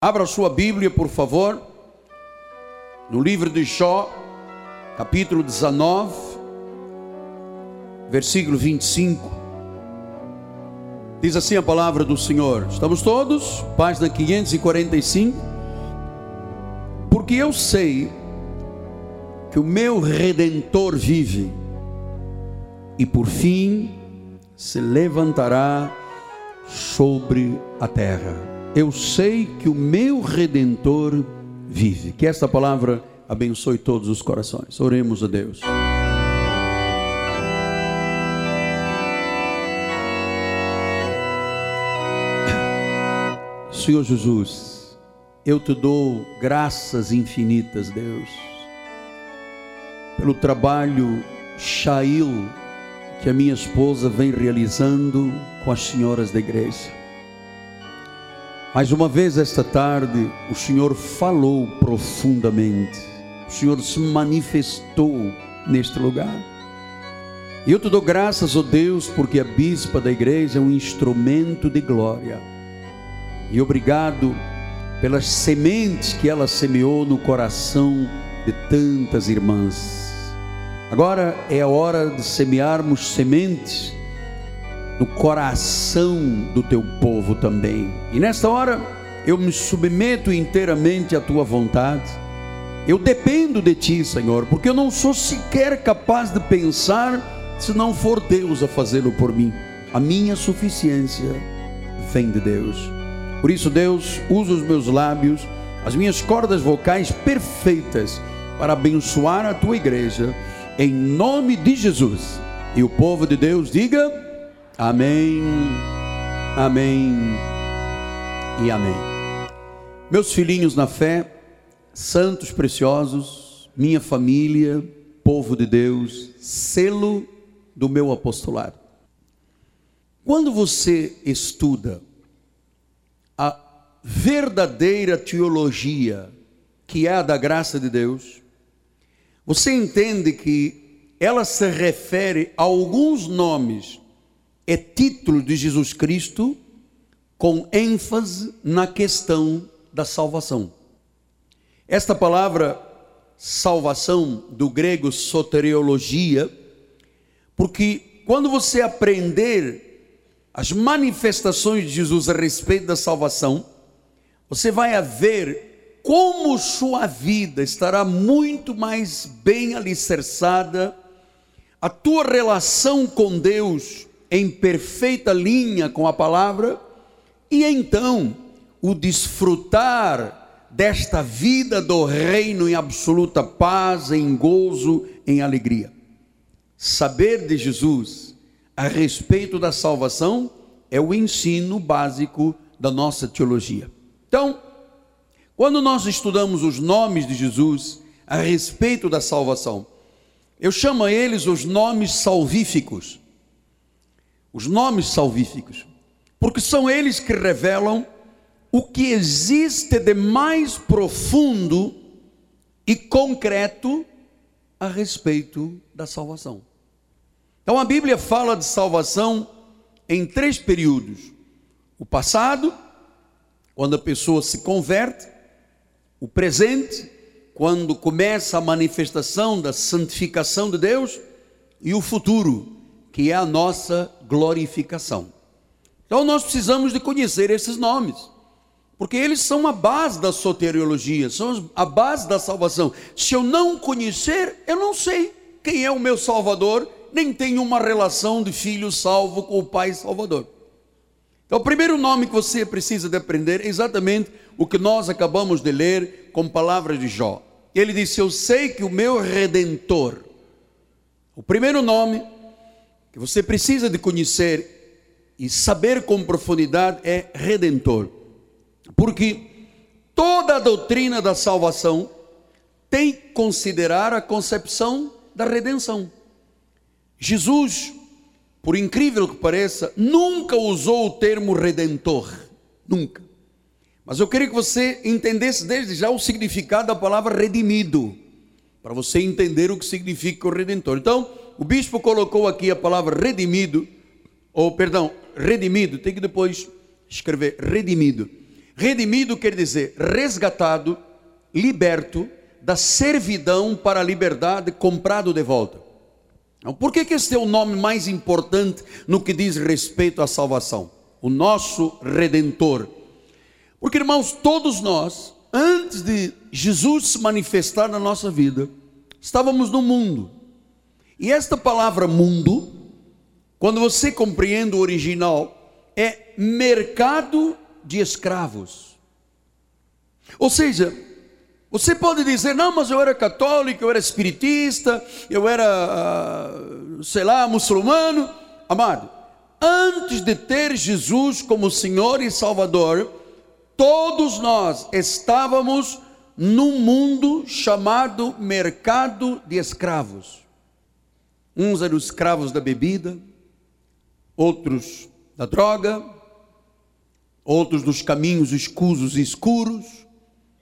Abra sua Bíblia, por favor, no livro de Jó, capítulo 19, versículo 25. Diz assim a palavra do Senhor. Estamos todos? Página 545. Porque eu sei que o meu redentor vive e por fim se levantará sobre a terra eu sei que o meu redentor vive. Que esta palavra abençoe todos os corações. Oremos a Deus. Senhor Jesus, eu te dou graças infinitas, Deus, pelo trabalho Shail que a minha esposa vem realizando com as senhoras da igreja. Mais uma vez esta tarde, o Senhor falou profundamente, o Senhor se manifestou neste lugar. E eu te dou graças, ó oh Deus, porque a bispa da igreja é um instrumento de glória. E obrigado pelas sementes que ela semeou no coração de tantas irmãs. Agora é a hora de semearmos sementes no coração do teu povo também. E nesta hora eu me submeto inteiramente à tua vontade. Eu dependo de ti, Senhor, porque eu não sou sequer capaz de pensar se não for Deus a fazê-lo por mim. A minha suficiência vem de Deus. Por isso, Deus, usa os meus lábios, as minhas cordas vocais perfeitas para abençoar a tua igreja, em nome de Jesus. E o povo de Deus diga: Amém, amém e amém. Meus filhinhos na fé, santos preciosos, minha família, povo de Deus, selo do meu apostolado. Quando você estuda a verdadeira teologia, que é a da graça de Deus, você entende que ela se refere a alguns nomes é título de Jesus Cristo com ênfase na questão da salvação. Esta palavra salvação do grego soteriologia, porque quando você aprender as manifestações de Jesus a respeito da salvação, você vai ver como sua vida estará muito mais bem alicerçada, a tua relação com Deus em perfeita linha com a palavra, e então o desfrutar desta vida do reino em absoluta paz, em gozo, em alegria. Saber de Jesus a respeito da salvação é o ensino básico da nossa teologia. Então, quando nós estudamos os nomes de Jesus a respeito da salvação, eu chamo a eles os nomes salvíficos os nomes salvíficos, porque são eles que revelam o que existe de mais profundo e concreto a respeito da salvação. Então a Bíblia fala de salvação em três períodos: o passado, quando a pessoa se converte, o presente, quando começa a manifestação da santificação de Deus, e o futuro, que é a nossa glorificação. Então nós precisamos de conhecer esses nomes, porque eles são a base da soteriologia, são a base da salvação. Se eu não conhecer, eu não sei quem é o meu Salvador, nem tenho uma relação de filho salvo com o Pai Salvador. Então, o primeiro nome que você precisa de aprender é exatamente o que nós acabamos de ler com palavras de Jó. Ele disse: Eu sei que o meu redentor, o primeiro nome que você precisa de conhecer e saber com profundidade é redentor. Porque toda a doutrina da salvação tem que considerar a concepção da redenção. Jesus, por incrível que pareça, nunca usou o termo redentor, nunca. Mas eu queria que você entendesse desde já o significado da palavra redimido, para você entender o que significa o redentor. Então, o bispo colocou aqui a palavra redimido, ou perdão, redimido, tem que depois escrever redimido. Redimido quer dizer resgatado, liberto da servidão para a liberdade, comprado de volta. Então, por que, que este é o nome mais importante no que diz respeito à salvação? O nosso Redentor. Porque, irmãos, todos nós, antes de Jesus se manifestar na nossa vida, estávamos no mundo. E esta palavra mundo, quando você compreende o original, é mercado de escravos. Ou seja, você pode dizer, não, mas eu era católico, eu era espiritista, eu era, ah, sei lá, muçulmano. Amado, antes de ter Jesus como Senhor e Salvador, todos nós estávamos num mundo chamado mercado de escravos. Uns eram escravos da bebida, outros da droga, outros dos caminhos escusos e escuros,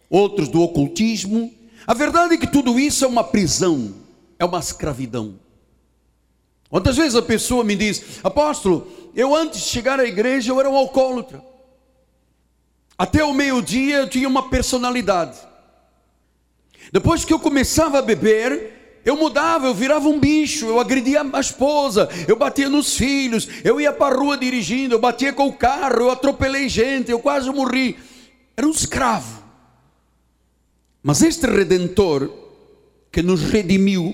outros do ocultismo. A verdade é que tudo isso é uma prisão, é uma escravidão. Quantas vezes a pessoa me diz, apóstolo, eu antes de chegar à igreja eu era um alcoólatra. Até o meio-dia eu tinha uma personalidade. Depois que eu começava a beber, eu mudava, eu virava um bicho, eu agredia a esposa, eu batia nos filhos, eu ia para a rua dirigindo, eu batia com o carro, eu atropelei gente, eu quase morri. Era um escravo. Mas este redentor que nos redimiu,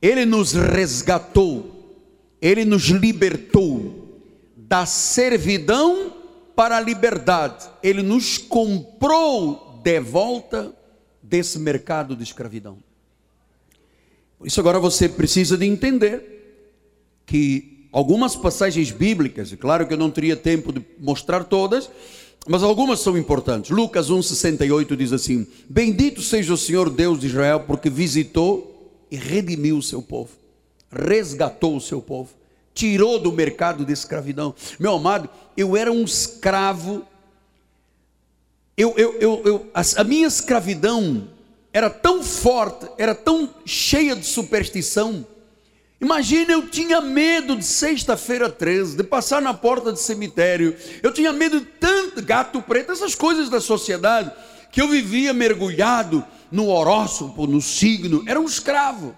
ele nos resgatou, ele nos libertou da servidão para a liberdade. Ele nos comprou de volta desse mercado de escravidão. Por isso agora você precisa de entender que algumas passagens bíblicas, e claro que eu não teria tempo de mostrar todas, mas algumas são importantes. Lucas 1,68 diz assim: Bendito seja o Senhor Deus de Israel, porque visitou e redimiu o seu povo, resgatou o seu povo, tirou do mercado de escravidão. Meu amado, eu era um escravo, eu, eu, eu, eu a, a minha escravidão era tão forte, era tão cheia de superstição. Imagina, eu tinha medo de sexta-feira 13, de passar na porta do cemitério. Eu tinha medo de tanto gato preto, essas coisas da sociedade, que eu vivia mergulhado no horóscopo, no signo. Era um escravo.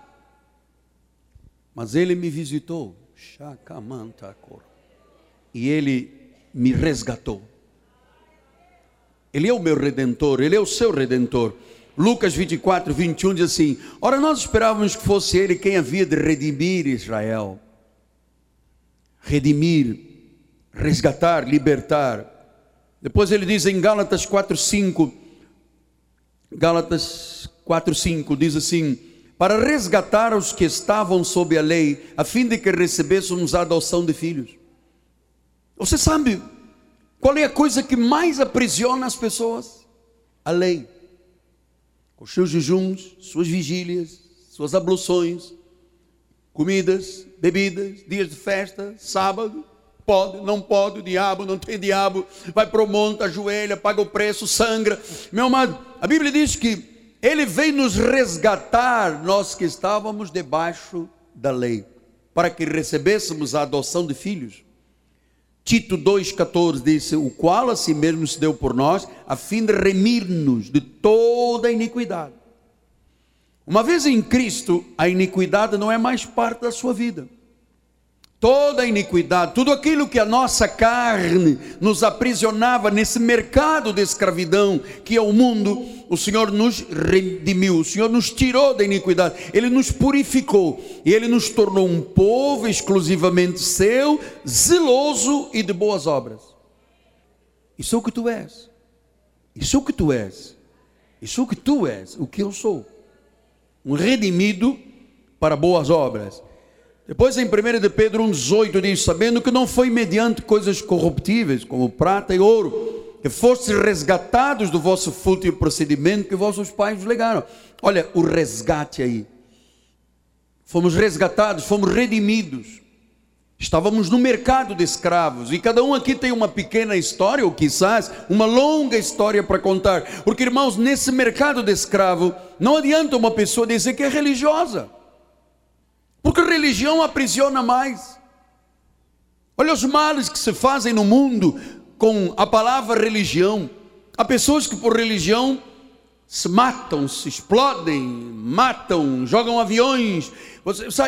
Mas ele me visitou, e ele me resgatou. Ele é o meu redentor, ele é o seu redentor. Lucas 24, 21 diz assim: Ora, nós esperávamos que fosse ele quem havia de redimir Israel. Redimir, resgatar, libertar. Depois ele diz em Gálatas 4, 5, Gálatas 4, 5, diz assim: Para resgatar os que estavam sob a lei, a fim de que recebêssemos a adoção de filhos. Você sabe qual é a coisa que mais aprisiona as pessoas? A lei os seus jejuns, suas vigílias, suas abluções, comidas, bebidas, dias de festa, sábado, pode, não pode, o diabo, não tem diabo, vai para o monte, ajoelha, paga o preço, sangra. Meu amado, a Bíblia diz que ele veio nos resgatar, nós que estávamos debaixo da lei, para que recebêssemos a adoção de filhos. Tito 2,14 diz: O qual a si mesmo se deu por nós, a fim de remir-nos de toda a iniquidade. Uma vez em Cristo, a iniquidade não é mais parte da sua vida toda a iniquidade, tudo aquilo que a nossa carne nos aprisionava nesse mercado de escravidão que é o mundo, o Senhor nos redimiu, o Senhor nos tirou da iniquidade, Ele nos purificou e Ele nos tornou um povo exclusivamente seu, zeloso e de boas obras. Isso é o que tu és, isso é o que tu és, isso é o que tu és, o que eu sou, um redimido para boas obras. Depois em 1 de Pedro 1,18 diz: Sabendo que não foi mediante coisas corruptíveis, como prata e ouro, que fostes resgatados do vosso fútil procedimento que vossos pais vos legaram. Olha o resgate aí. Fomos resgatados, fomos redimidos. Estávamos no mercado de escravos e cada um aqui tem uma pequena história, ou quizás uma longa história para contar. Porque, irmãos, nesse mercado de escravo, não adianta uma pessoa dizer que é religiosa. Porque religião aprisiona mais. Olha os males que se fazem no mundo com a palavra religião. Há pessoas que por religião se matam, se explodem, matam, jogam aviões.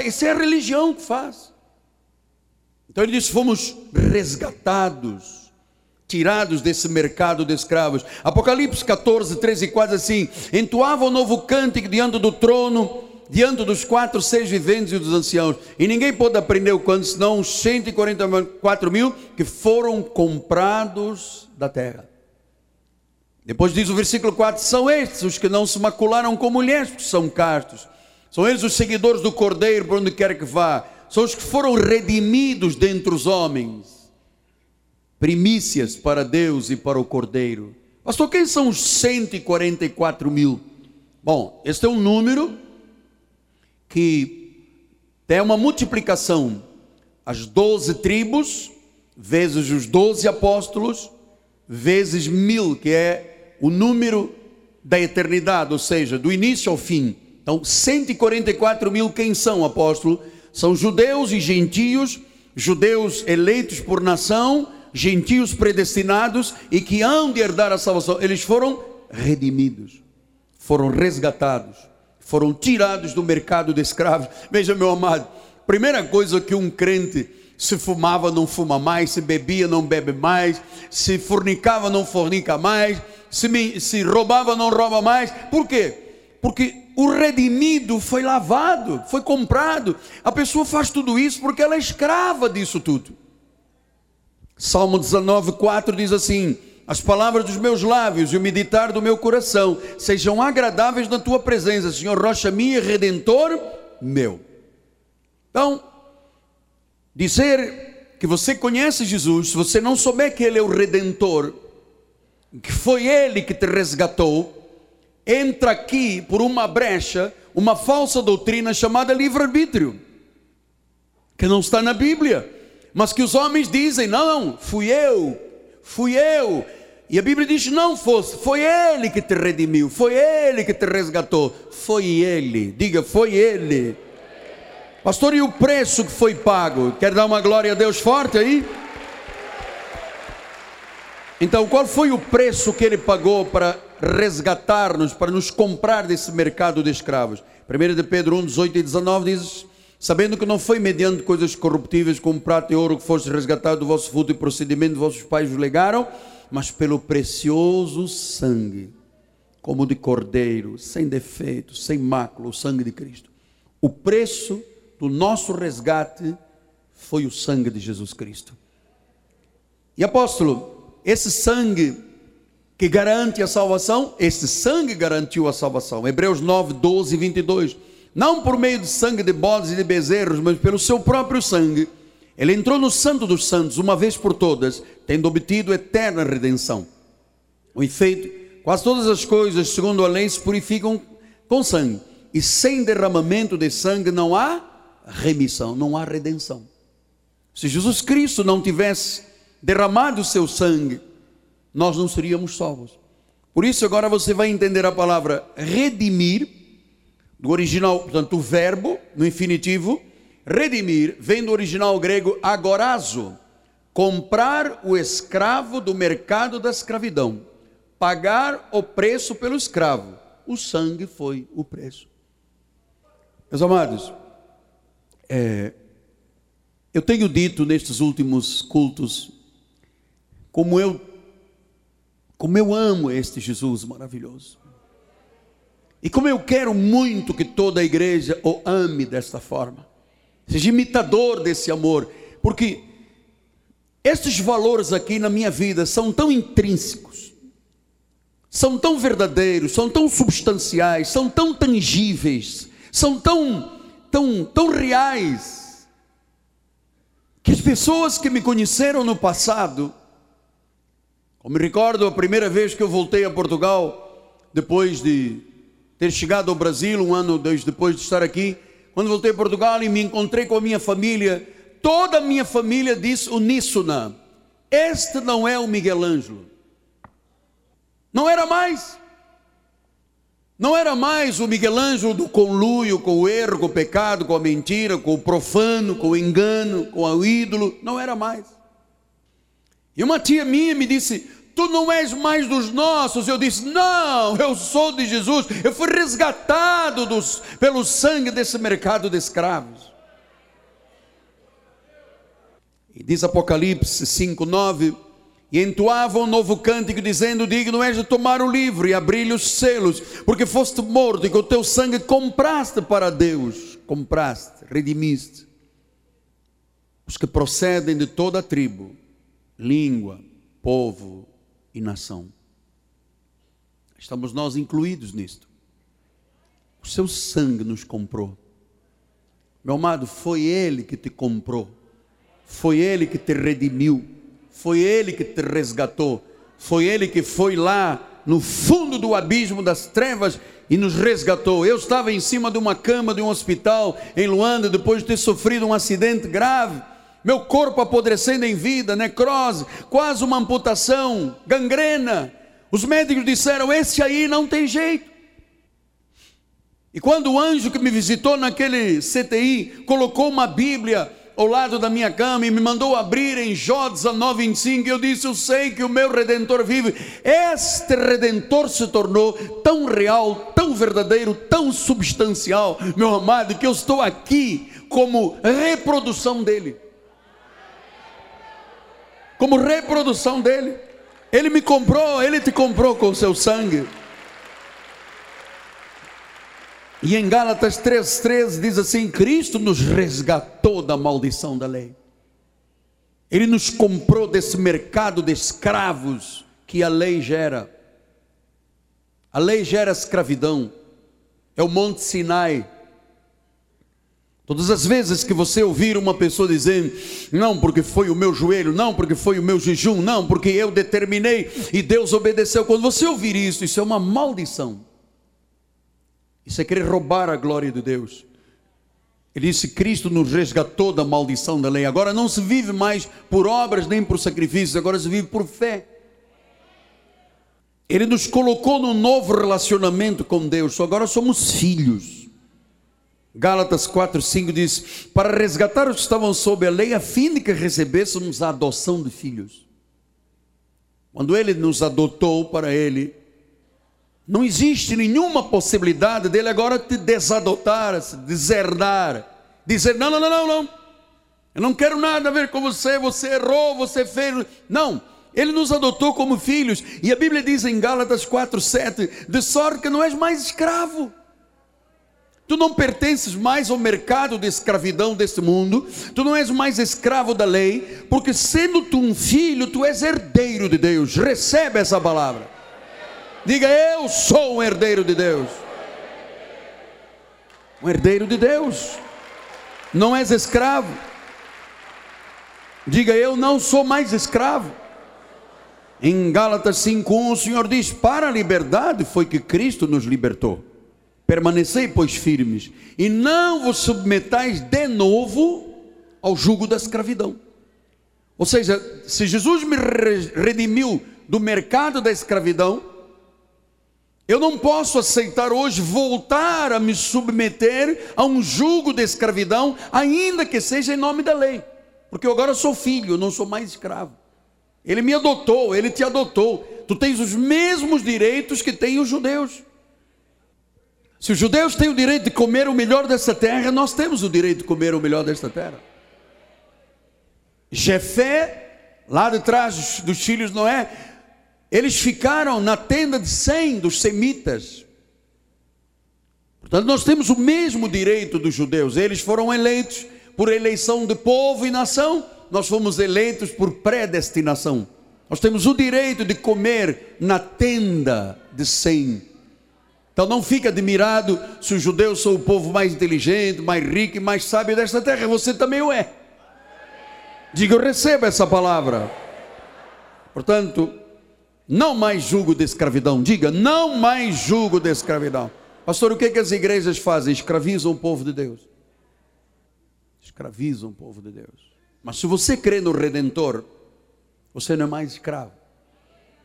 Isso é a religião que faz. Então ele diz: fomos resgatados, tirados desse mercado de escravos. Apocalipse 14, 13 e 4 assim: entoava o novo cântico diante do trono, diante dos quatro seres viventes e dos anciãos. E ninguém pôde aprender o quanto, senão os 144 mil que foram comprados da terra. Depois diz o versículo 4: são estes os que não se macularam com mulheres, porque são castos. São eles os seguidores do Cordeiro, por onde quer que vá. São os que foram redimidos dentre os homens. Primícias para Deus e para o Cordeiro. Pastor, quem são os 144 mil? Bom, este é um número que tem uma multiplicação. As 12 tribos, vezes os 12 apóstolos, vezes mil, que é o número da eternidade, ou seja, do início ao fim. Então, 144 mil, quem são, apóstolo? São judeus e gentios, judeus eleitos por nação, gentios predestinados e que hão de herdar a salvação. Eles foram redimidos, foram resgatados, foram tirados do mercado de escravos. Veja, meu amado, primeira coisa que um crente se fumava, não fuma mais, se bebia, não bebe mais, se fornicava, não fornica mais, se, se roubava, não rouba mais. Por quê? Porque o redimido foi lavado, foi comprado. A pessoa faz tudo isso porque ela é escrava disso tudo. Salmo 19, 4 diz assim: As palavras dos meus lábios e o meditar do meu coração sejam agradáveis na tua presença, Senhor, rocha minha redentor meu. Então, dizer que você conhece Jesus, se você não souber que Ele é o redentor, que foi Ele que te resgatou, entra aqui por uma brecha uma falsa doutrina chamada livre-arbítrio, que não está na Bíblia, mas que os homens dizem: não, fui eu, fui eu. E a Bíblia diz: não fosse, foi Ele que te redimiu, foi Ele que te resgatou, foi Ele, diga, foi Ele. Pastor, e o preço que foi pago? Quer dar uma glória a Deus forte aí? Então, qual foi o preço que ele pagou para resgatar-nos, para nos comprar desse mercado de escravos? 1 de Pedro 1, 18 e 19 diz: Sabendo que não foi mediante coisas corruptíveis como prata e ouro que foste resgatado do vosso fruto e procedimento vossos pais vos legaram, mas pelo precioso sangue, como de cordeiro, sem defeito, sem mácula, o sangue de Cristo. O preço do nosso resgate foi o sangue de Jesus Cristo. E apóstolo, esse sangue que garante a salvação, esse sangue garantiu a salvação. Hebreus 9, 12 e 22. Não por meio de sangue de bodes e de bezerros, mas pelo seu próprio sangue. Ele entrou no Santo dos Santos uma vez por todas, tendo obtido eterna redenção. O efeito, quase todas as coisas, segundo a lei, se purificam com sangue. E sem derramamento de sangue não há remissão, não há redenção. Se Jesus Cristo não tivesse derramado o seu sangue, nós não seríamos salvos. Por isso, agora você vai entender a palavra redimir, do original, portanto, o verbo no infinitivo. Redimir vem do original grego agorazo, comprar o escravo do mercado da escravidão, pagar o preço pelo escravo. O sangue foi o preço. Meus amados, é, eu tenho dito nestes últimos cultos como eu como eu amo este Jesus maravilhoso. E como eu quero muito que toda a igreja o ame desta forma. Seja imitador desse amor, porque estes valores aqui na minha vida são tão intrínsecos, são tão verdadeiros, são tão substanciais, são tão tangíveis, são tão tão tão reais que as pessoas que me conheceram no passado eu me recordo a primeira vez que eu voltei a Portugal, depois de ter chegado ao Brasil, um ano depois de estar aqui. Quando voltei a Portugal e me encontrei com a minha família, toda a minha família disse uníssona: Este não é o Miguel Ângelo. Não era mais. Não era mais o Miguel Ângelo do conluio com o erro, com o pecado, com a mentira, com o profano, com o engano, com o ídolo. Não era mais. E uma tia minha me disse: Tu não és mais dos nossos. Eu disse: Não, eu sou de Jesus. Eu fui resgatado dos, pelo sangue desse mercado de escravos. E diz Apocalipse 5, 9 e entoavam um novo cântico, dizendo: Digno és de tomar o livro e abrir-lhe os selos, porque foste morto e com o teu sangue compraste para Deus, compraste, redimiste, os que procedem de toda a tribo, língua, povo e nação. Estamos nós incluídos nisto. O seu sangue nos comprou. Meu amado, foi Ele que te comprou, foi Ele que te redimiu foi Ele que te resgatou. Foi Ele que foi lá no fundo do abismo das trevas e nos resgatou. Eu estava em cima de uma cama de um hospital em Luanda depois de ter sofrido um acidente grave. Meu corpo apodrecendo em vida, necrose, quase uma amputação, gangrena. Os médicos disseram: Esse aí não tem jeito. E quando o anjo que me visitou naquele CTI colocou uma Bíblia ao lado da minha cama e me mandou abrir em Jó 19, 25. Eu disse: Eu sei que o meu redentor vive. Este redentor se tornou tão real, tão verdadeiro, tão substancial, meu amado, que eu estou aqui como reprodução dele. Como reprodução dele. Ele me comprou, ele te comprou com o seu sangue. E em Gálatas 3,13 diz assim: Cristo nos resgatou da maldição da lei. Ele nos comprou desse mercado de escravos que a lei gera. A lei gera escravidão. É o Monte Sinai. Todas as vezes que você ouvir uma pessoa dizendo, não, porque foi o meu joelho, não, porque foi o meu jejum, não, porque eu determinei e Deus obedeceu. Quando você ouvir isso, isso é uma maldição. Isso é querer roubar a glória de Deus. Ele disse: Cristo nos resgatou da maldição da lei. Agora não se vive mais por obras nem por sacrifícios, agora se vive por fé. Ele nos colocou num novo relacionamento com Deus, agora somos filhos. Gálatas 4, 5 diz: Para resgatar os que estavam sob a lei, a fim de que recebêssemos a adoção de filhos. Quando ele nos adotou para ele, não existe nenhuma possibilidade dele agora te desadotar, se deserdar, dizer: não, não, não, não, não, eu não quero nada a ver com você, você errou, você fez. Não, ele nos adotou como filhos, e a Bíblia diz em Gálatas 4,7: de sorte que não és mais escravo. Tu não pertences mais ao mercado de escravidão deste mundo, tu não és mais escravo da lei, porque sendo tu um filho, tu és herdeiro de Deus. Recebe essa palavra. Diga, eu sou um herdeiro de Deus. Um herdeiro de Deus. Não és escravo. Diga, eu não sou mais escravo. Em Gálatas 5:1 o Senhor diz: "Para a liberdade foi que Cristo nos libertou. Permanecei, pois, firmes, e não vos submetais de novo ao jugo da escravidão." Ou seja, se Jesus me redimiu do mercado da escravidão, eu não posso aceitar hoje voltar a me submeter a um jugo de escravidão, ainda que seja em nome da lei, porque eu agora sou filho, não sou mais escravo. Ele me adotou, ele te adotou. Tu tens os mesmos direitos que têm os judeus. Se os judeus têm o direito de comer o melhor desta terra, nós temos o direito de comer o melhor desta terra. Jefé, lá de trás dos filhos Noé, eles ficaram na tenda de Sem, dos semitas. Portanto, nós temos o mesmo direito dos judeus. Eles foram eleitos por eleição de povo e nação, nós fomos eleitos por predestinação. Nós temos o direito de comer na tenda de Sem. Então não fique admirado se os judeus são o povo mais inteligente, mais rico e mais sábio desta terra. Você também o é. Diga, eu recebo essa palavra. Portanto, não mais julgo de escravidão. Diga, não mais julgo de escravidão. Pastor, o que, é que as igrejas fazem? Escravizam o povo de Deus. Escravizam o povo de Deus. Mas se você crê no Redentor, você não é mais escravo.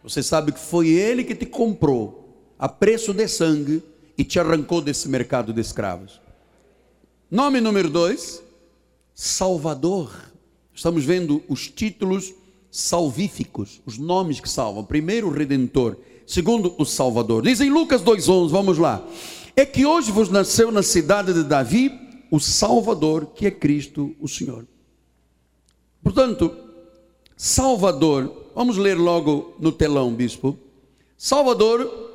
Você sabe que foi Ele que te comprou a preço de sangue e te arrancou desse mercado de escravos. Nome número dois, Salvador. Estamos vendo os títulos salvíficos, os nomes que salvam. Primeiro, o Redentor. Segundo, o Salvador. Diz em Lucas 2,11, vamos lá. É que hoje vos nasceu na cidade de Davi o Salvador, que é Cristo o Senhor. Portanto, Salvador, vamos ler logo no telão, bispo. Salvador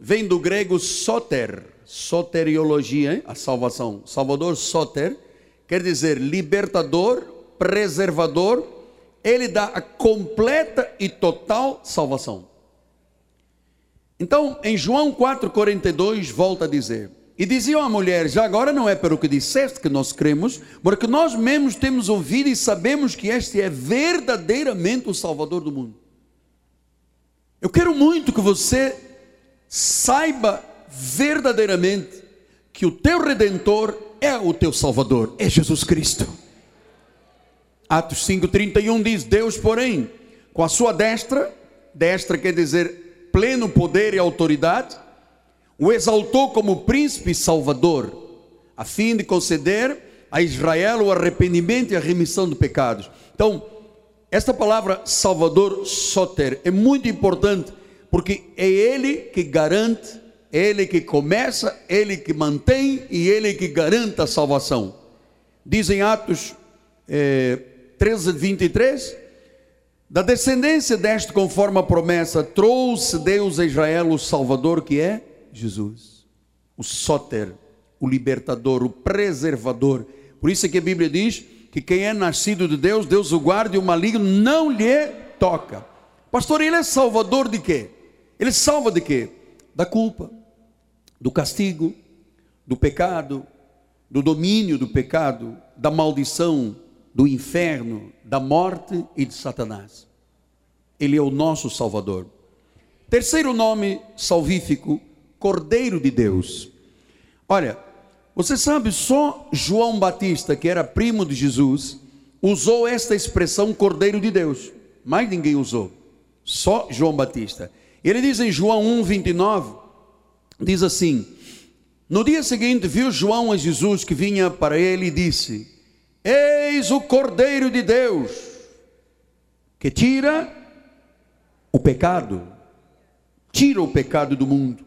vem do grego soter, soteriologia, hein? a salvação. Salvador soter quer dizer libertador, preservador, ele dá a completa e total salvação. Então, em João 4,42, volta a dizer: E diziam à mulher: Já agora não é pelo que disseste que nós cremos, porque nós mesmos temos ouvido e sabemos que este é verdadeiramente o Salvador do mundo. Eu quero muito que você saiba verdadeiramente que o teu redentor é o teu Salvador, é Jesus Cristo. Atos 5,31 diz: Deus, porém, com a sua destra, destra quer dizer pleno poder e autoridade, o exaltou como príncipe salvador, a fim de conceder a Israel o arrependimento e a remissão de pecados. Então, esta palavra Salvador Soter é muito importante, porque é Ele que garante, Ele que começa, Ele que mantém e Ele que garante a salvação. Dizem Atos é, 13, 23. Da descendência deste, conforme a promessa, trouxe Deus a Israel o Salvador, que é Jesus, o Soter, o libertador, o preservador. Por isso é que a Bíblia diz que quem é nascido de Deus, Deus o guarda e o maligno não lhe toca. Pastor, ele é salvador de quê? Ele salva de quê? Da culpa, do castigo, do pecado, do domínio do pecado, da maldição, do inferno, da morte e de Satanás. Ele é o nosso Salvador. Terceiro nome salvífico, Cordeiro de Deus. Olha, você sabe, só João Batista, que era primo de Jesus, usou esta expressão Cordeiro de Deus. Mais ninguém usou. Só João Batista. Ele diz em João 1, 29, diz assim: No dia seguinte viu João a Jesus que vinha para ele e disse: Eis o Cordeiro de Deus, que tira o pecado, tira o pecado do mundo.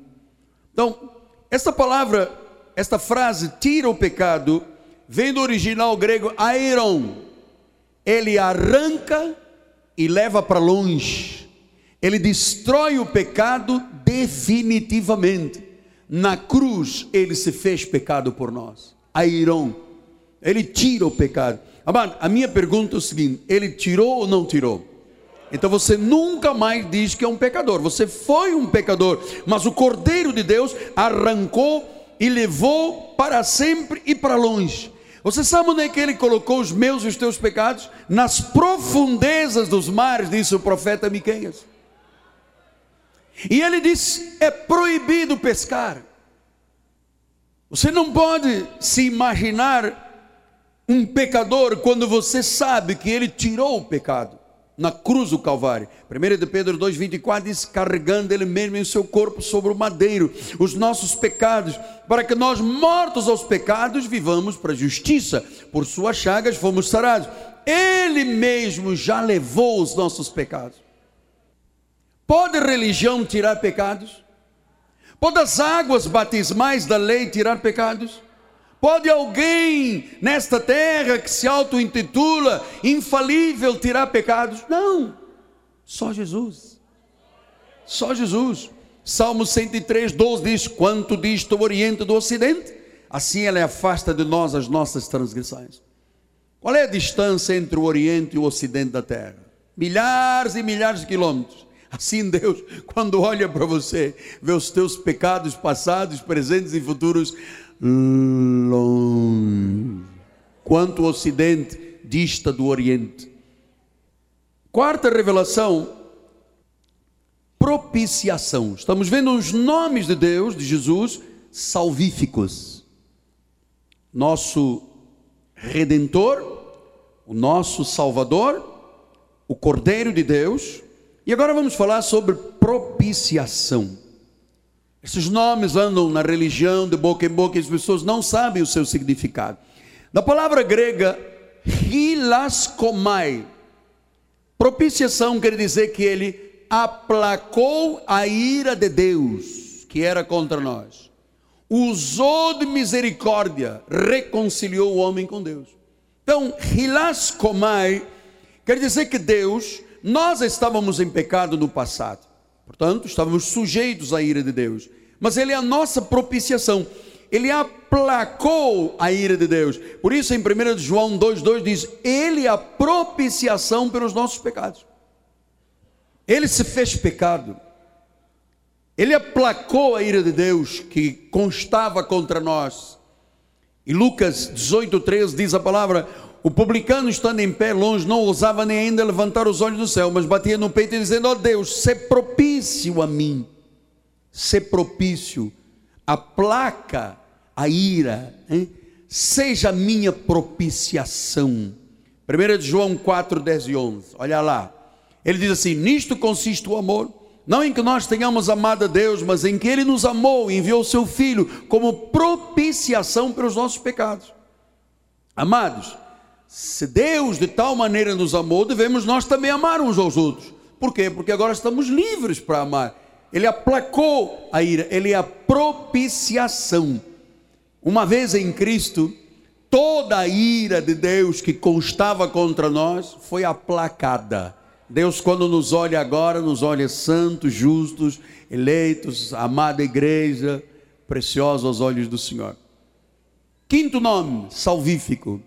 Então, esta palavra, esta frase, tira o pecado, vem do original grego aeron. Ele arranca e leva para longe. Ele destrói o pecado definitivamente. Na cruz, ele se fez pecado por nós. Aeron ele tira o pecado. Amado, a minha pergunta é o seguinte: ele tirou ou não tirou? Então você nunca mais diz que é um pecador. Você foi um pecador, mas o Cordeiro de Deus arrancou e levou para sempre e para longe. Você sabe onde é que ele colocou os meus e os teus pecados? Nas profundezas dos mares, disse o profeta Miqueias. E ele disse: é proibido pescar. Você não pode se imaginar um pecador quando você sabe que ele tirou o pecado na cruz do Calvário. 1 de Pedro 2,24 diz: carregando ele mesmo em seu corpo sobre o madeiro, os nossos pecados, para que nós, mortos aos pecados, vivamos para a justiça. Por suas chagas fomos sarados. Ele mesmo já levou os nossos pecados. Pode religião tirar pecados? Pode as águas batismais da lei tirar pecados? Pode alguém nesta terra que se auto-intitula infalível tirar pecados? Não, só Jesus. Só Jesus. Salmo 103, 12 diz: Quanto disto o Oriente do Ocidente, assim ela afasta de nós as nossas transgressões. Qual é a distância entre o Oriente e o Ocidente da terra? Milhares e milhares de quilômetros. Assim Deus, quando olha para você, vê os teus pecados passados, presentes e futuros, longe. Quanto o Ocidente dista do Oriente. Quarta revelação, propiciação. Estamos vendo os nomes de Deus, de Jesus, salvíficos. Nosso Redentor, o nosso Salvador, o Cordeiro de Deus. E agora vamos falar sobre propiciação. Esses nomes andam na religião de boca em boca e as pessoas não sabem o seu significado. Da palavra grega hilaskomai, Propiciação quer dizer que ele aplacou a ira de Deus, que era contra nós. Usou de misericórdia, reconciliou o homem com Deus. Então, hilas komai quer dizer que Deus, nós estávamos em pecado no passado. Portanto, estávamos sujeitos à ira de Deus. Mas ele é a nossa propiciação ele aplacou a ira de Deus. Por isso, em 1 João 2,2 diz: Ele é a propiciação pelos nossos pecados. Ele se fez pecado. Ele aplacou a ira de Deus que constava contra nós. E Lucas 18,13 diz a palavra: O publicano estando em pé longe, não ousava nem ainda levantar os olhos do céu, mas batia no peito e dizendo: Ó oh Deus, se propício a mim, se propício, aplaca a ira, hein? seja minha propiciação. 1 João 4, 10 e 11, olha lá. Ele diz assim: Nisto consiste o amor, não em que nós tenhamos amado a Deus, mas em que Ele nos amou e enviou o Seu Filho como propiciação pelos nossos pecados. Amados, se Deus de tal maneira nos amou, devemos nós também amar uns aos outros. Por quê? Porque agora estamos livres para amar. Ele aplacou a ira, Ele é a propiciação. Uma vez em Cristo, toda a ira de Deus que constava contra nós foi aplacada. Deus, quando nos olha agora, nos olha santos, justos, eleitos, amada igreja, preciosa aos olhos do Senhor. Quinto nome, salvífico,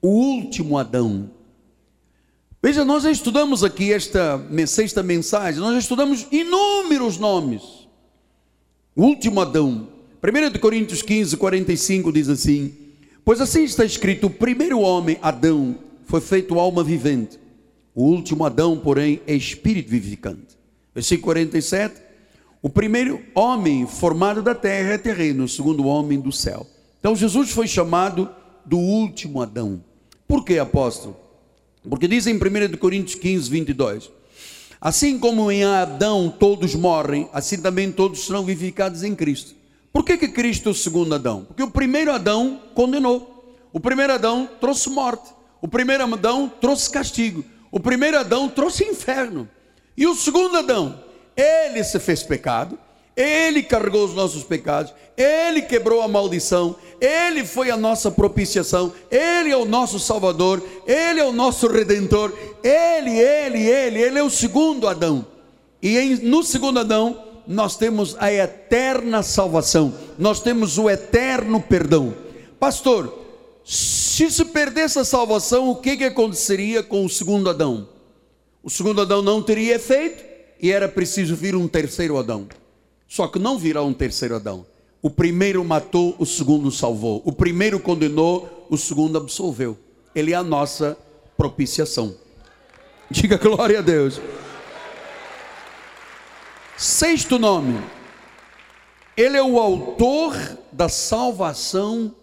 o último Adão. Veja, nós já estudamos aqui esta sexta mensagem, nós já estudamos inúmeros nomes. O último Adão, 1 Coríntios 15, 45 diz assim: Pois assim está escrito: o primeiro homem, Adão, foi feito alma vivente, o último Adão, porém, é espírito vivificante. Versículo 47: O primeiro homem formado da terra é terreno, o segundo homem do céu. Então Jesus foi chamado do último Adão. Por que, apóstolo? Porque diz em 1 Coríntios 15, 22. Assim como em Adão todos morrem, assim também todos serão vivificados em Cristo. Por que, que Cristo é o segundo Adão? Porque o primeiro Adão condenou. O primeiro Adão trouxe morte. O primeiro Adão trouxe castigo. O primeiro Adão trouxe inferno. E o segundo Adão, ele se fez pecado, ele carregou os nossos pecados, ele quebrou a maldição, ele foi a nossa propiciação, ele é o nosso Salvador, ele é o nosso redentor, ele, ele, ele, ele é o segundo Adão. E no segundo Adão, nós temos a eterna salvação, nós temos o eterno perdão. Pastor, se se perdesse a salvação, o que, que aconteceria com o segundo Adão? O segundo Adão não teria efeito e era preciso vir um terceiro Adão. Só que não virá um terceiro Adão. O primeiro matou, o segundo salvou. O primeiro condenou, o segundo absolveu. Ele é a nossa propiciação. Diga glória a Deus. Sexto nome, ele é o autor da salvação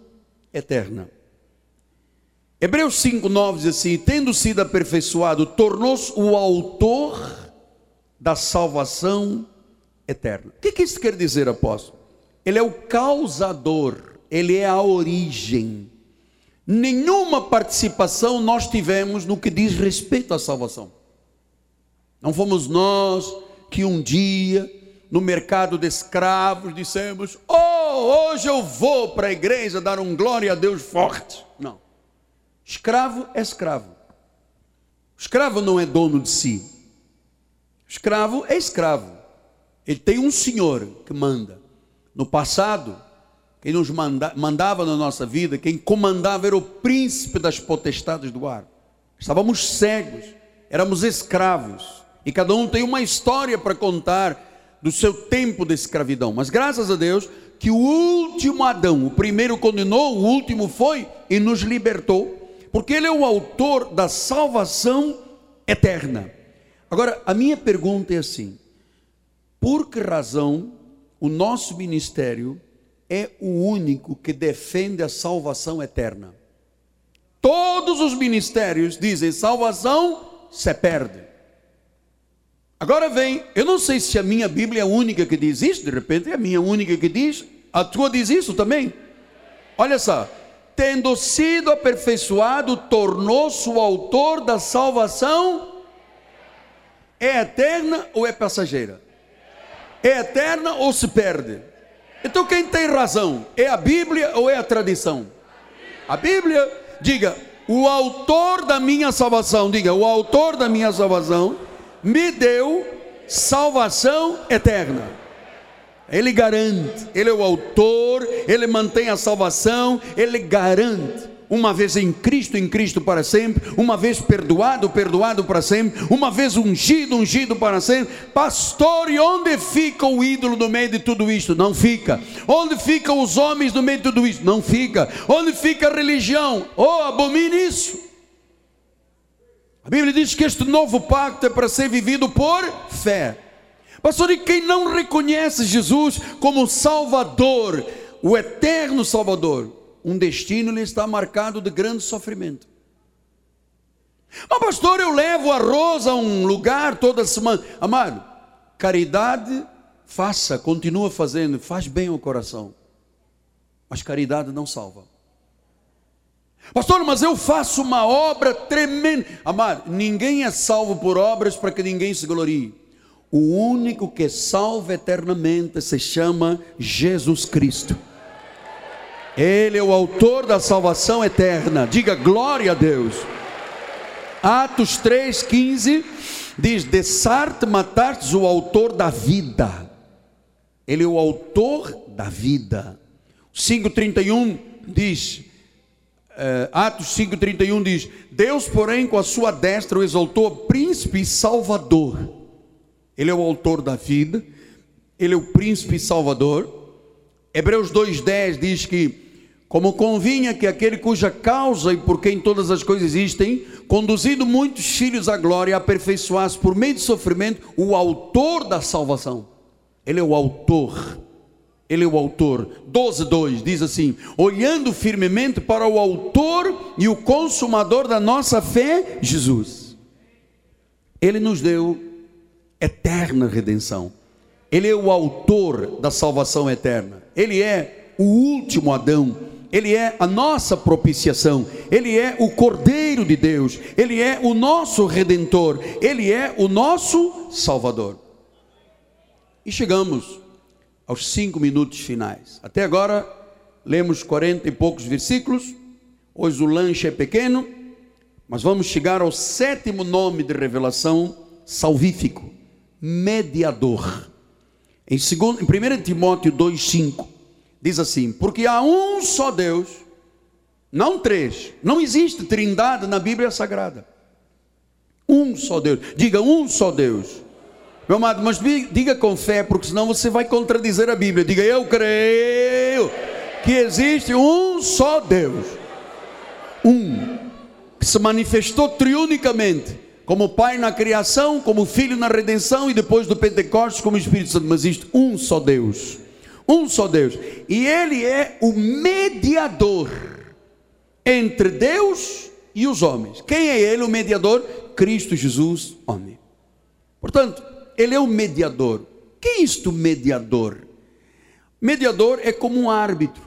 eterna. Hebreus 5,9 diz assim: tendo sido aperfeiçoado, tornou-se o autor da salvação eterna. O que, que isso quer dizer, apóstolo? Ele é o causador, ele é a origem. Nenhuma participação nós tivemos no que diz respeito à salvação. Não fomos nós que um dia, no mercado de escravos, dissemos: Oh, hoje eu vou para a igreja dar um glória a Deus forte. Não. Escravo é escravo. escravo não é dono de si. escravo é escravo. Ele tem um senhor que manda. No passado, quem nos manda, mandava na nossa vida, quem comandava era o príncipe das potestades do ar. Estávamos cegos, éramos escravos. E cada um tem uma história para contar do seu tempo de escravidão. Mas graças a Deus que o último Adão, o primeiro condenou, o último foi e nos libertou, porque ele é o autor da salvação eterna. Agora, a minha pergunta é assim: por que razão o nosso ministério é o único que defende a salvação eterna? Todos os ministérios dizem salvação se perde. Agora vem, eu não sei se a minha Bíblia é a única que diz isso, de repente é a minha única que diz, a tua diz isso também. Olha só, tendo sido aperfeiçoado, tornou-se o autor da salvação é eterna ou é passageira? É eterna ou se perde? Então quem tem razão? É a Bíblia ou é a tradição? A Bíblia, diga, o autor da minha salvação, diga, o autor da minha salvação me deu salvação eterna. Ele garante, ele é o autor, ele mantém a salvação, ele garante uma vez em Cristo, em Cristo para sempre, uma vez perdoado, perdoado para sempre, uma vez ungido, ungido para sempre. Pastor, e onde fica o ídolo no meio de tudo isto? Não fica. Onde ficam os homens no meio de tudo isto? Não fica. Onde fica a religião? Oh, abomine isso. A Bíblia diz que este novo pacto é para ser vivido por fé. Pastor, e quem não reconhece Jesus como Salvador, o eterno Salvador, um destino lhe está marcado de grande sofrimento. Mas, pastor, eu levo arroz a um lugar toda semana. Amado, caridade, faça, continua fazendo, faz bem ao coração. Mas caridade não salva. Pastor, mas eu faço uma obra tremenda. Amado, ninguém é salvo por obras para que ninguém se glorie. O único que salva eternamente se chama Jesus Cristo. Ele é o autor da salvação eterna. Diga glória a Deus. Atos 3,15 diz: Dessarte matastes o autor da vida. Ele é o autor da vida. 5,31 diz: uh, Atos 5,31 diz: Deus, porém, com a sua destra o exaltou príncipe e salvador. Ele é o autor da vida, ele é o príncipe e salvador. Hebreus 2,10 diz que como convinha que aquele cuja causa e por quem todas as coisas existem, conduzido muitos filhos à glória, aperfeiçoasse por meio de sofrimento o autor da salvação. Ele é o autor. Ele é o autor. 12:2 diz assim: olhando firmemente para o autor e o consumador da nossa fé, Jesus. Ele nos deu eterna redenção. Ele é o autor da salvação eterna. Ele é o último Adão ele é a nossa propiciação, Ele é o Cordeiro de Deus, Ele é o nosso Redentor, Ele é o nosso Salvador. E chegamos aos cinco minutos finais. Até agora, lemos quarenta e poucos versículos, hoje o lanche é pequeno, mas vamos chegar ao sétimo nome de revelação salvífico, mediador. Em, segundo, em 1 Timóteo 2,5 diz assim: Porque há um só Deus, não três, não existe trindade na Bíblia Sagrada. Um só Deus, diga um só Deus. Meu amado, mas diga com fé, porque senão você vai contradizer a Bíblia. Diga, eu creio que existe um só Deus. Um, que se manifestou triunicamente, como Pai na criação, como Filho na redenção e depois do Pentecostes como Espírito Santo. Mas existe um só Deus um só Deus. E Ele é o mediador entre Deus e os homens. Quem é Ele, o mediador? Cristo Jesus, homem. Portanto, Ele é o mediador. Quem é isto, mediador? Mediador é como um árbitro.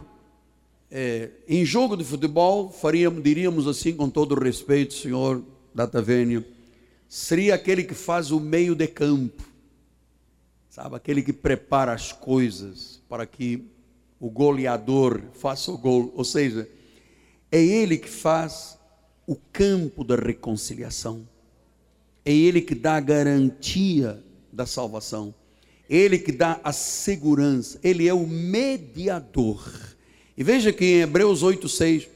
É, em jogo de futebol, faríamos, diríamos assim, com todo o respeito, senhor Datavênio, seria aquele que faz o meio de campo, sabe? Aquele que prepara as coisas, para que o goleador faça o gol, ou seja, é ele que faz o campo da reconciliação. É ele que dá a garantia da salvação. Ele que dá a segurança. Ele é o mediador. E veja que em Hebreus 8:6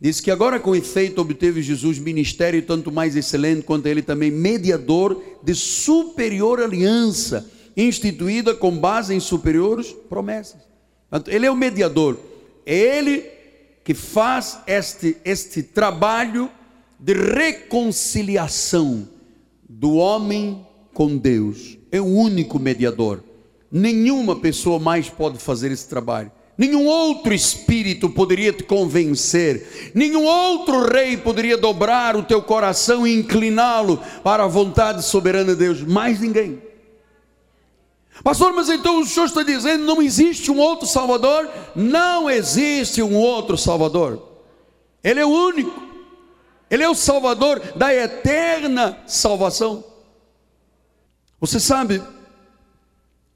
diz que agora com efeito obteve Jesus ministério tanto mais excelente quanto ele também mediador de superior aliança instituída com base em superiores promessas. Ele é o mediador, é ele que faz este, este trabalho de reconciliação do homem com Deus. É o único mediador. Nenhuma pessoa mais pode fazer esse trabalho. Nenhum outro espírito poderia te convencer, nenhum outro rei poderia dobrar o teu coração e incliná-lo para a vontade soberana de Deus, mais ninguém. Pastor, mas então o senhor está dizendo não existe um outro Salvador? Não existe um outro Salvador. Ele é o único. Ele é o Salvador da eterna salvação. Você sabe,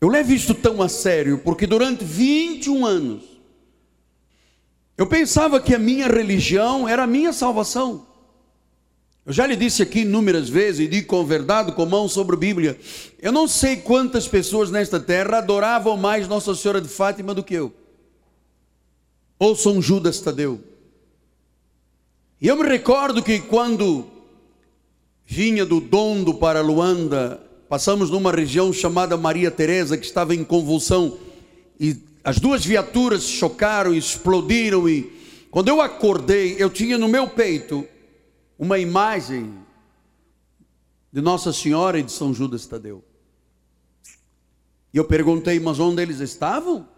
eu levo isto tão a sério porque durante 21 anos eu pensava que a minha religião era a minha salvação. Eu já lhe disse aqui inúmeras vezes, e digo com verdade, com mão sobre a Bíblia. Eu não sei quantas pessoas nesta terra adoravam mais Nossa Senhora de Fátima do que eu. Ou São Judas Tadeu. E eu me recordo que quando vinha do Dondo para Luanda, passamos numa região chamada Maria Teresa, que estava em convulsão, e as duas viaturas chocaram, explodiram, e quando eu acordei, eu tinha no meu peito uma imagem de Nossa Senhora e de São Judas Tadeu. E eu perguntei, mas onde eles estavam?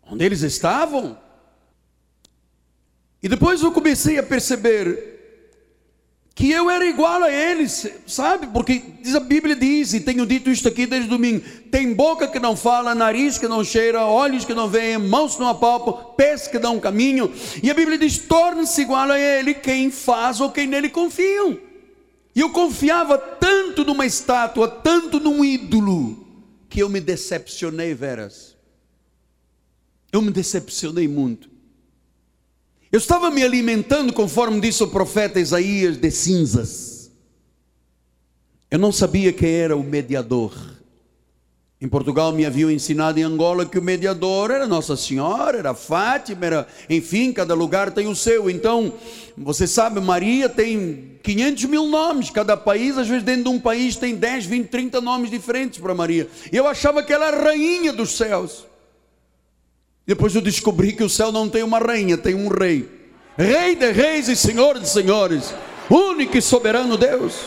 Onde eles estavam? E depois eu comecei a perceber que eu era igual a eles, sabe? Porque diz a Bíblia diz, e tenho dito isto aqui desde domingo: tem boca que não fala, nariz que não cheira, olhos que não veem, mãos que não apalpam, pés que dão caminho. E a Bíblia diz: torne-se igual a ele quem faz ou quem nele confiam. E eu confiava tanto numa estátua, tanto num ídolo, que eu me decepcionei, veras. Eu me decepcionei muito. Eu estava me alimentando, conforme disse o profeta Isaías, de cinzas. Eu não sabia quem era o mediador. Em Portugal me haviam ensinado em Angola que o mediador era Nossa Senhora, era Fátima, era, enfim, cada lugar tem o seu. Então, você sabe, Maria tem 500 mil nomes, cada país, às vezes dentro de um país tem 10, 20, 30 nomes diferentes para Maria. E eu achava que ela era a rainha dos céus. Depois eu descobri que o céu não tem uma rainha, tem um rei. Rei de reis e senhor de senhores. Único e soberano Deus.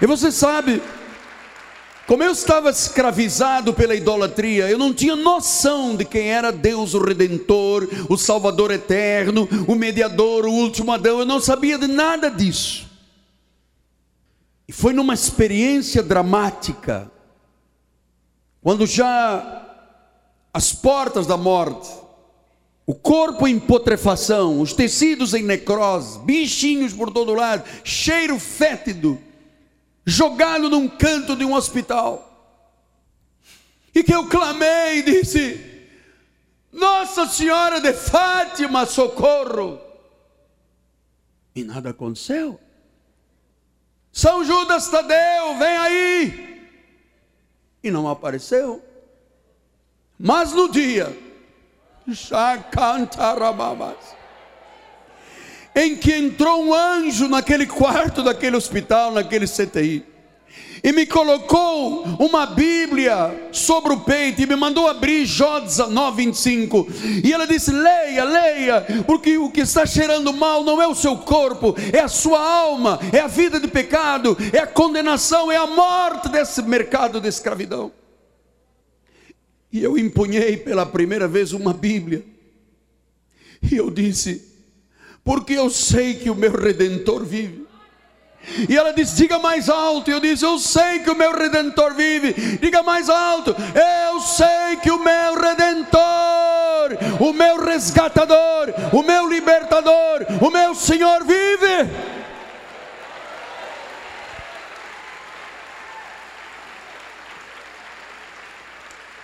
E você sabe, como eu estava escravizado pela idolatria, eu não tinha noção de quem era Deus, o Redentor, o Salvador eterno, o mediador, o último Adão, eu não sabia de nada disso. E foi numa experiência dramática quando já as portas da morte, o corpo em putrefação, os tecidos em necrose, bichinhos por todo lado, cheiro fétido, jogado num canto de um hospital. E que eu clamei e disse: Nossa Senhora de Fátima, socorro! E nada aconteceu. São Judas Tadeu, vem aí! E não apareceu. Mas no dia, em que entrou um anjo naquele quarto daquele hospital, naquele CTI, e me colocou uma Bíblia sobre o peito e me mandou abrir Jó 19, 25. E ela disse: Leia, leia, porque o que está cheirando mal não é o seu corpo, é a sua alma, é a vida de pecado, é a condenação, é a morte desse mercado de escravidão. E eu empunhei pela primeira vez uma Bíblia, e eu disse: Porque eu sei que o meu redentor vive e ela disse: Diga mais alto. E eu disse: Eu sei que o meu redentor vive. Diga mais alto. Eu sei que o meu redentor, o meu resgatador, o meu libertador, o meu Senhor vive.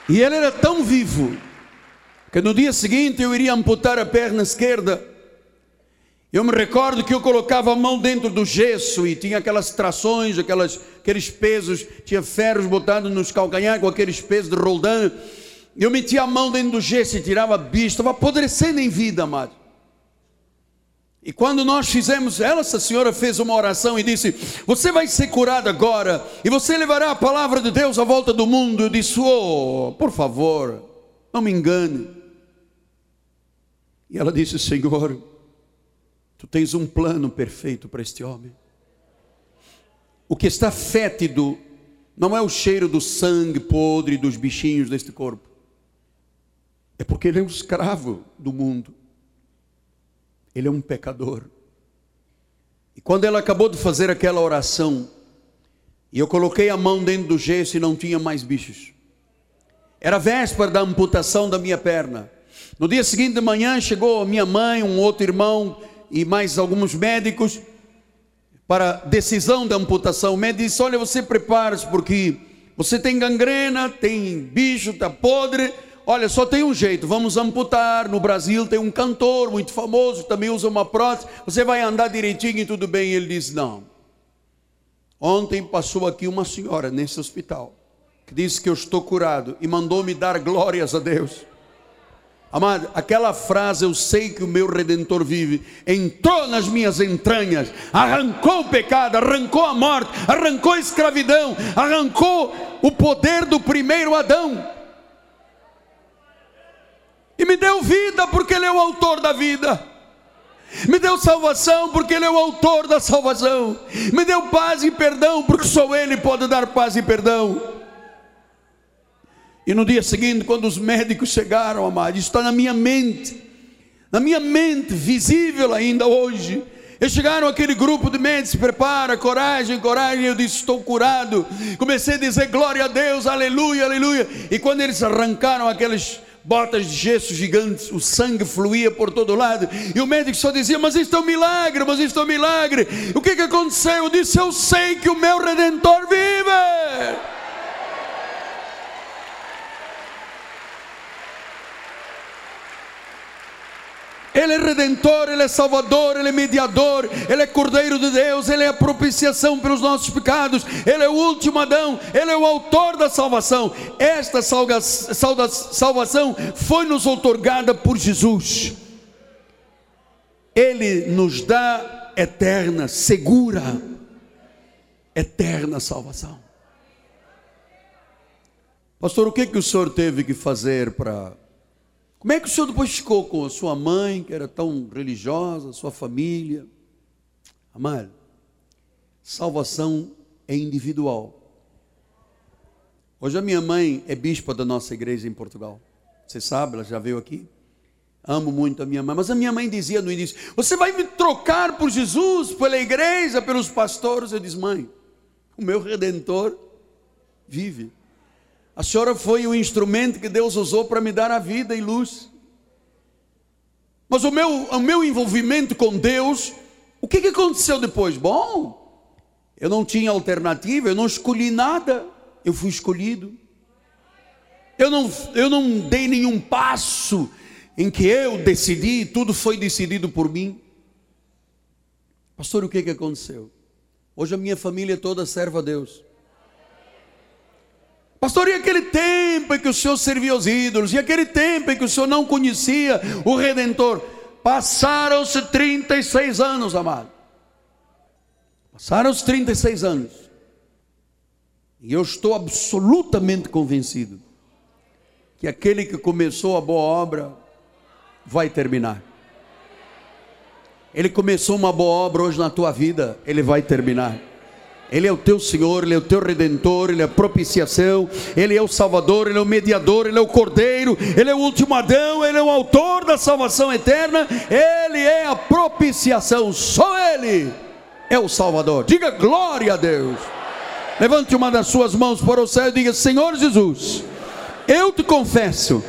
E ele era tão vivo que no dia seguinte eu iria amputar a perna esquerda eu me recordo que eu colocava a mão dentro do gesso e tinha aquelas trações, aquelas, aqueles pesos, tinha ferros botados nos calcanhares com aqueles pesos de roldão. Eu metia a mão dentro do gesso e tirava bicho, estava apodrecendo em vida, amado. E quando nós fizemos, ela, essa senhora fez uma oração e disse: Você vai ser curado agora, e você levará a palavra de Deus à volta do mundo. Eu disse: Oh, por favor, não me engane. E ela disse: Senhor, Tu tens um plano perfeito para este homem. O que está fétido não é o cheiro do sangue podre dos bichinhos deste corpo. É porque ele é um escravo do mundo. Ele é um pecador. E quando ela acabou de fazer aquela oração, e eu coloquei a mão dentro do gesso e não tinha mais bichos. Era véspera da amputação da minha perna. No dia seguinte de manhã chegou a minha mãe, um outro irmão, e mais alguns médicos para decisão da amputação. O médico disse: Olha, você prepara-se, porque você tem gangrena, tem bicho, está podre. Olha, só tem um jeito, vamos amputar. No Brasil tem um cantor muito famoso, também usa uma prótese. Você vai andar direitinho e tudo bem. Ele diz: Não. Ontem passou aqui uma senhora nesse hospital que disse que eu estou curado e mandou me dar glórias a Deus. Amado, aquela frase, eu sei que o meu redentor vive, entrou nas minhas entranhas, arrancou o pecado, arrancou a morte, arrancou a escravidão, arrancou o poder do primeiro Adão. E me deu vida, porque Ele é o autor da vida. Me deu salvação, porque Ele é o autor da salvação. Me deu paz e perdão, porque só Ele pode dar paz e perdão. E no dia seguinte, quando os médicos chegaram, amado, isso está na minha mente, na minha mente, visível ainda hoje. Eles chegaram aquele grupo de médicos, prepara, coragem, coragem. Eu disse, estou curado. Comecei a dizer glória a Deus, aleluia, aleluia. E quando eles arrancaram aquelas botas de gesso gigantes, o sangue fluía por todo lado, e o médico só dizia: Mas isto é um milagre, mas isto é um milagre. O que, que aconteceu? Eu disse: Eu sei que o meu redentor vive. Ele é redentor, Ele é salvador, Ele é mediador, Ele é cordeiro de Deus, Ele é a propiciação pelos nossos pecados, Ele é o último Adão, Ele é o autor da salvação. Esta salvação foi nos otorgada por Jesus. Ele nos dá eterna, segura, eterna salvação. Pastor, o que, que o senhor teve que fazer para como é que o senhor depois ficou com a sua mãe, que era tão religiosa, sua família? Amado, salvação é individual. Hoje a minha mãe é bispa da nossa igreja em Portugal. Você sabe, ela já veio aqui. Amo muito a minha mãe, mas a minha mãe dizia no início: Você vai me trocar por Jesus, pela igreja, pelos pastores? Eu disse: Mãe, o meu redentor vive. A senhora foi o instrumento que Deus usou para me dar a vida e luz. Mas o meu, o meu envolvimento com Deus, o que, que aconteceu depois? Bom, eu não tinha alternativa, eu não escolhi nada, eu fui escolhido. Eu não, eu não dei nenhum passo em que eu decidi, tudo foi decidido por mim. Pastor, o que, que aconteceu? Hoje a minha família toda serve a Deus. Pastor, e aquele tempo em que o Senhor servia aos ídolos, e aquele tempo em que o Senhor não conhecia o Redentor? Passaram-se 36 anos, amado. Passaram-se 36 anos. E eu estou absolutamente convencido que aquele que começou a boa obra vai terminar. Ele começou uma boa obra hoje na tua vida, ele vai terminar. Ele é o teu Senhor, Ele é o teu Redentor, Ele é a propiciação, Ele é o Salvador, Ele é o mediador, Ele é o Cordeiro, Ele é o último Adão, Ele é o autor da salvação eterna, Ele é a propiciação, só Ele é o Salvador. Diga glória a Deus. Levante uma das suas mãos para o céu e diga: Senhor Jesus, eu te confesso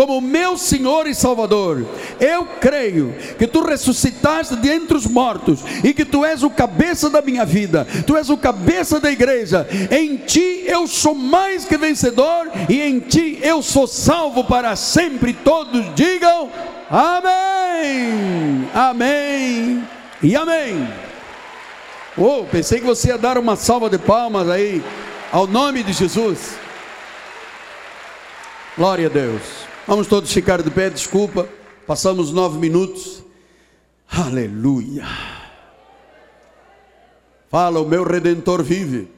como meu Senhor e Salvador. Eu creio que tu ressuscitaste de entre os mortos e que tu és o cabeça da minha vida, tu és o cabeça da igreja. Em ti eu sou mais que vencedor e em ti eu sou salvo para sempre. Todos digam amém, amém e amém. Oh, pensei que você ia dar uma salva de palmas aí, ao nome de Jesus. Glória a Deus. Vamos todos ficar de pé, desculpa. Passamos nove minutos. Aleluia. Fala, o meu redentor vive.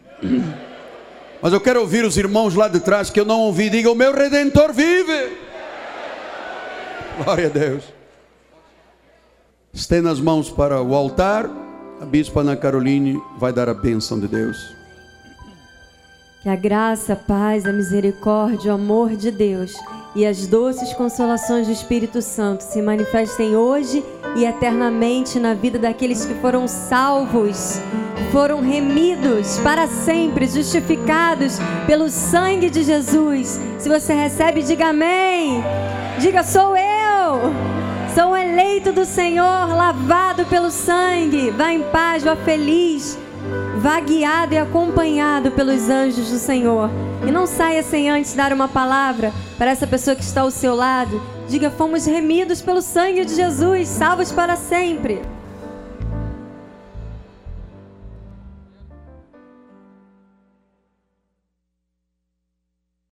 Mas eu quero ouvir os irmãos lá de trás que eu não ouvi. Diga, o meu redentor vive. Glória a Deus. Estenda as mãos para o altar. A bispa Ana Caroline vai dar a bênção de Deus. Que a graça, a paz, a misericórdia, o amor de Deus e as doces consolações do Espírito Santo se manifestem hoje e eternamente na vida daqueles que foram salvos, foram remidos para sempre, justificados pelo sangue de Jesus. Se você recebe, diga amém. Diga sou eu. Sou eleito do Senhor, lavado pelo sangue. Vá em paz, vá feliz. Vá guiado e acompanhado pelos anjos do Senhor. E não saia sem antes dar uma palavra para essa pessoa que está ao seu lado. Diga: fomos remidos pelo sangue de Jesus, salvos para sempre.